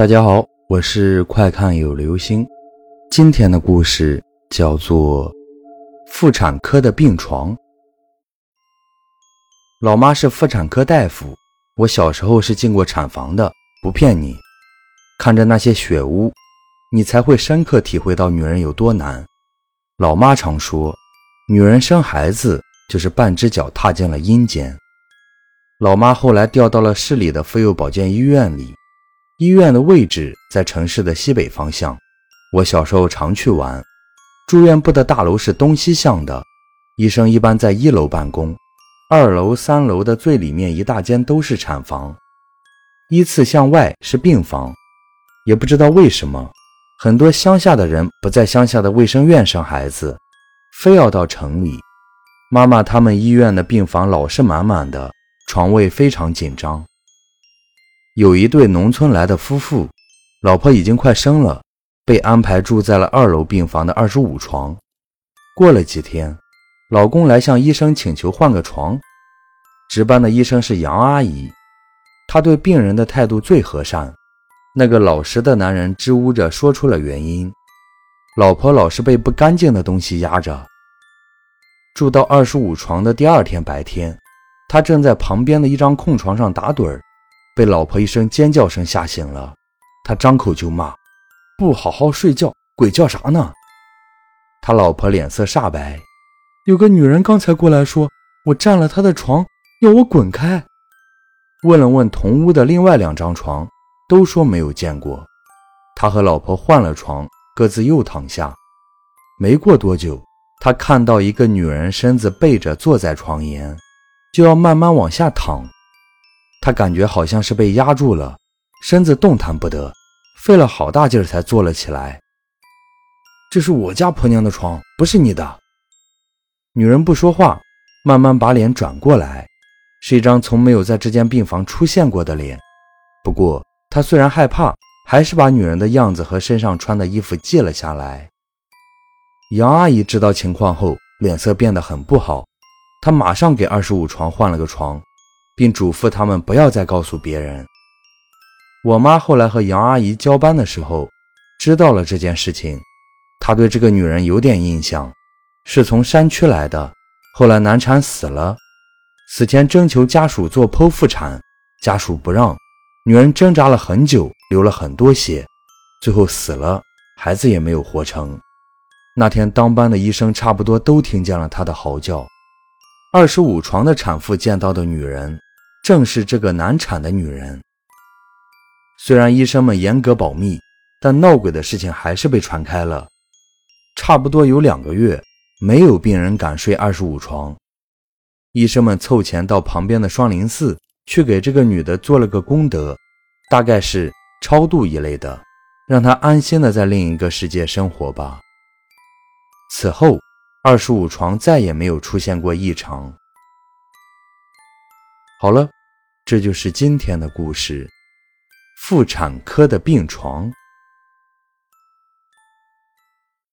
大家好，我是快看有流星。今天的故事叫做妇产科的病床。老妈是妇产科大夫，我小时候是进过产房的，不骗你。看着那些血污，你才会深刻体会到女人有多难。老妈常说，女人生孩子就是半只脚踏进了阴间。老妈后来调到了市里的妇幼保健医院里。医院的位置在城市的西北方向，我小时候常去玩。住院部的大楼是东西向的，医生一般在一楼办公，二楼、三楼的最里面一大间都是产房，依次向外是病房。也不知道为什么，很多乡下的人不在乡下的卫生院生孩子，非要到城里。妈妈他们医院的病房老是满满的，床位非常紧张。有一对农村来的夫妇，老婆已经快生了，被安排住在了二楼病房的二十五床。过了几天，老公来向医生请求换个床。值班的医生是杨阿姨，她对病人的态度最和善。那个老实的男人支吾着说出了原因：老婆老是被不干净的东西压着。住到二十五床的第二天白天，他正在旁边的一张空床上打盹儿。被老婆一声尖叫声吓醒了，他张口就骂：“不好好睡觉，鬼叫啥呢？”他老婆脸色煞白，有个女人刚才过来说：“我占了她的床，要我滚开。”问了问同屋的另外两张床，都说没有见过。他和老婆换了床，各自又躺下。没过多久，他看到一个女人身子背着坐在床沿，就要慢慢往下躺。他感觉好像是被压住了，身子动弹不得，费了好大劲儿才坐了起来。这是我家婆娘的床，不是你的。女人不说话，慢慢把脸转过来，是一张从没有在这间病房出现过的脸。不过她虽然害怕，还是把女人的样子和身上穿的衣服记了下来。杨阿姨知道情况后，脸色变得很不好，她马上给二十五床换了个床。并嘱咐他们不要再告诉别人。我妈后来和杨阿姨交班的时候，知道了这件事情。她对这个女人有点印象，是从山区来的，后来难产死了。死前征求家属做剖腹产，家属不让，女人挣扎了很久，流了很多血，最后死了，孩子也没有活成。那天当班的医生差不多都听见了她的嚎叫。二十五床的产妇见到的女人。正是这个难产的女人。虽然医生们严格保密，但闹鬼的事情还是被传开了。差不多有两个月，没有病人敢睡二十五床。医生们凑钱到旁边的双林寺去给这个女的做了个功德，大概是超度一类的，让她安心的在另一个世界生活吧。此后，二十五床再也没有出现过异常。好了，这就是今天的故事。妇产科的病床。